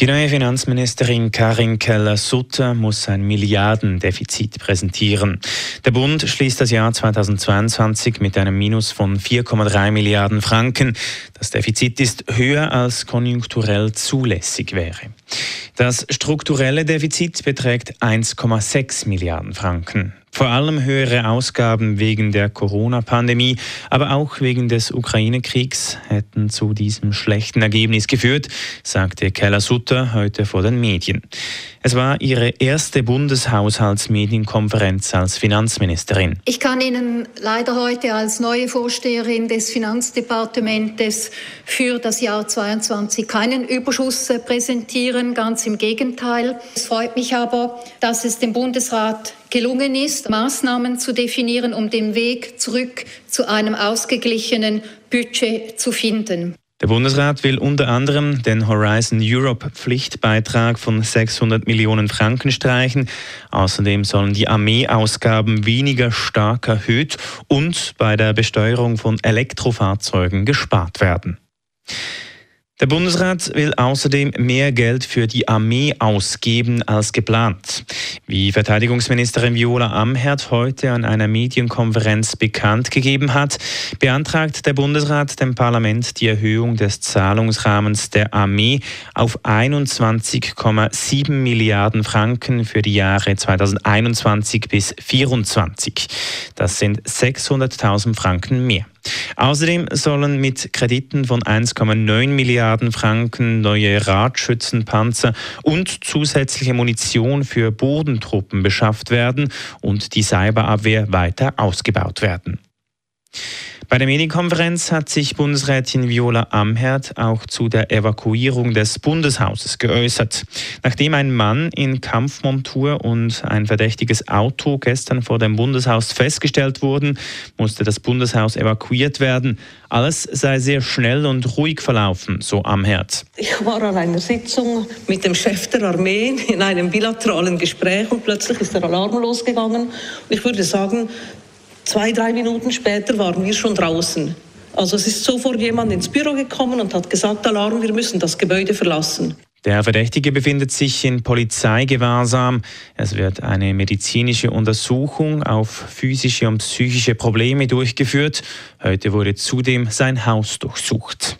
Die neue Finanzministerin Karin Keller-Sutter muss ein Milliardendefizit präsentieren. Der Bund schließt das Jahr 2022 mit einem Minus von 4,3 Milliarden Franken. Das Defizit ist höher als konjunkturell zulässig wäre. Das strukturelle Defizit beträgt 1,6 Milliarden Franken. Vor allem höhere Ausgaben wegen der Corona-Pandemie, aber auch wegen des Ukraine-Kriegs hätten zu diesem schlechten Ergebnis geführt, sagte Keller Sutter heute vor den Medien. Es war ihre erste Bundeshaushaltsmedienkonferenz als Finanzministerin. Ich kann Ihnen leider heute als neue Vorsteherin des Finanzdepartements für das Jahr 2022 keinen Überschuss präsentieren, ganz im Gegenteil. Es freut mich aber, dass es dem Bundesrat gelungen ist, Maßnahmen zu definieren, um den Weg zurück zu einem ausgeglichenen Budget zu finden. Der Bundesrat will unter anderem den Horizon Europe Pflichtbeitrag von 600 Millionen Franken streichen. Außerdem sollen die Armeeausgaben weniger stark erhöht und bei der Besteuerung von Elektrofahrzeugen gespart werden. Der Bundesrat will außerdem mehr Geld für die Armee ausgeben als geplant. Wie Verteidigungsministerin Viola Amherd heute an einer Medienkonferenz bekannt gegeben hat, beantragt der Bundesrat dem Parlament die Erhöhung des Zahlungsrahmens der Armee auf 21,7 Milliarden Franken für die Jahre 2021 bis 2024. Das sind 600.000 Franken mehr. Außerdem sollen mit Krediten von 1,9 Milliarden Franken neue Radschützenpanzer und zusätzliche Munition für Bodentruppen beschafft werden und die Cyberabwehr weiter ausgebaut werden. Bei der Medienkonferenz hat sich Bundesrätin Viola Amherd auch zu der Evakuierung des Bundeshauses geäußert. Nachdem ein Mann in Kampfmontur und ein verdächtiges Auto gestern vor dem Bundeshaus festgestellt wurden, musste das Bundeshaus evakuiert werden. Alles sei sehr schnell und ruhig verlaufen, so Amherd. Ich war an einer Sitzung mit dem Chef der Armee in einem bilateralen Gespräch und plötzlich ist der Alarm losgegangen. Ich würde sagen, Zwei, drei Minuten später waren wir schon draußen. Also es ist sofort jemand ins Büro gekommen und hat gesagt, Alarm, wir müssen das Gebäude verlassen. Der Verdächtige befindet sich in Polizeigewahrsam. Es wird eine medizinische Untersuchung auf physische und psychische Probleme durchgeführt. Heute wurde zudem sein Haus durchsucht.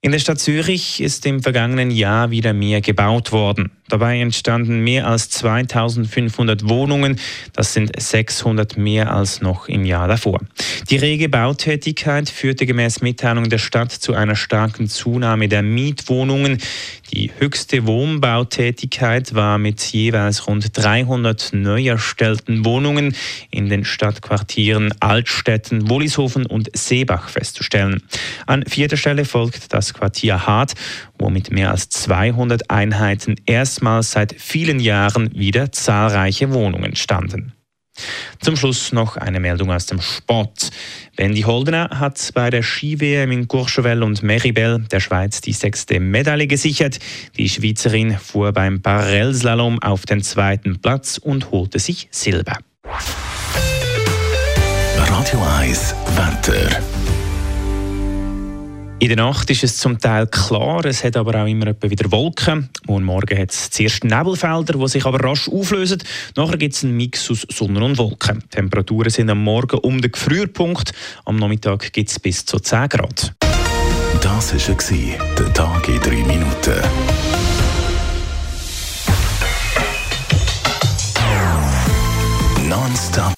In der Stadt Zürich ist im vergangenen Jahr wieder mehr gebaut worden. Dabei entstanden mehr als 2500 Wohnungen. Das sind 600 mehr als noch im Jahr davor. Die rege Bautätigkeit führte gemäß Mitteilung der Stadt zu einer starken Zunahme der Mietwohnungen. Die höchste Wohnbautätigkeit war mit jeweils rund 300 neu erstellten Wohnungen in den Stadtquartieren Altstetten, Wollishofen und Seebach festzustellen. An vierter Stelle folgt das Quartier Hart, wo mit mehr als 200 Einheiten erst erstmals seit vielen Jahren wieder zahlreiche Wohnungen standen. Zum Schluss noch eine Meldung aus dem Sport. Wendy Holdener hat bei der Ski-WM in Courchevel und Meribel der Schweiz die sechste Medaille gesichert. Die Schweizerin fuhr beim Parallelslalom auf den zweiten Platz und holte sich Silber. Radio 1 Wetter. In der Nacht ist es zum Teil klar, es hat aber auch immer wieder Wolken. Und morgen hat es zuerst Nebelfelder, die sich aber rasch auflösen. Nachher gibt es einen Mix aus Sonne und Wolken. Die Temperaturen sind am Morgen um den Gefrierpunkt. Am Nachmittag gibt es bis zu 10 Grad. Das war der Tag in 3 Minuten. Nonstop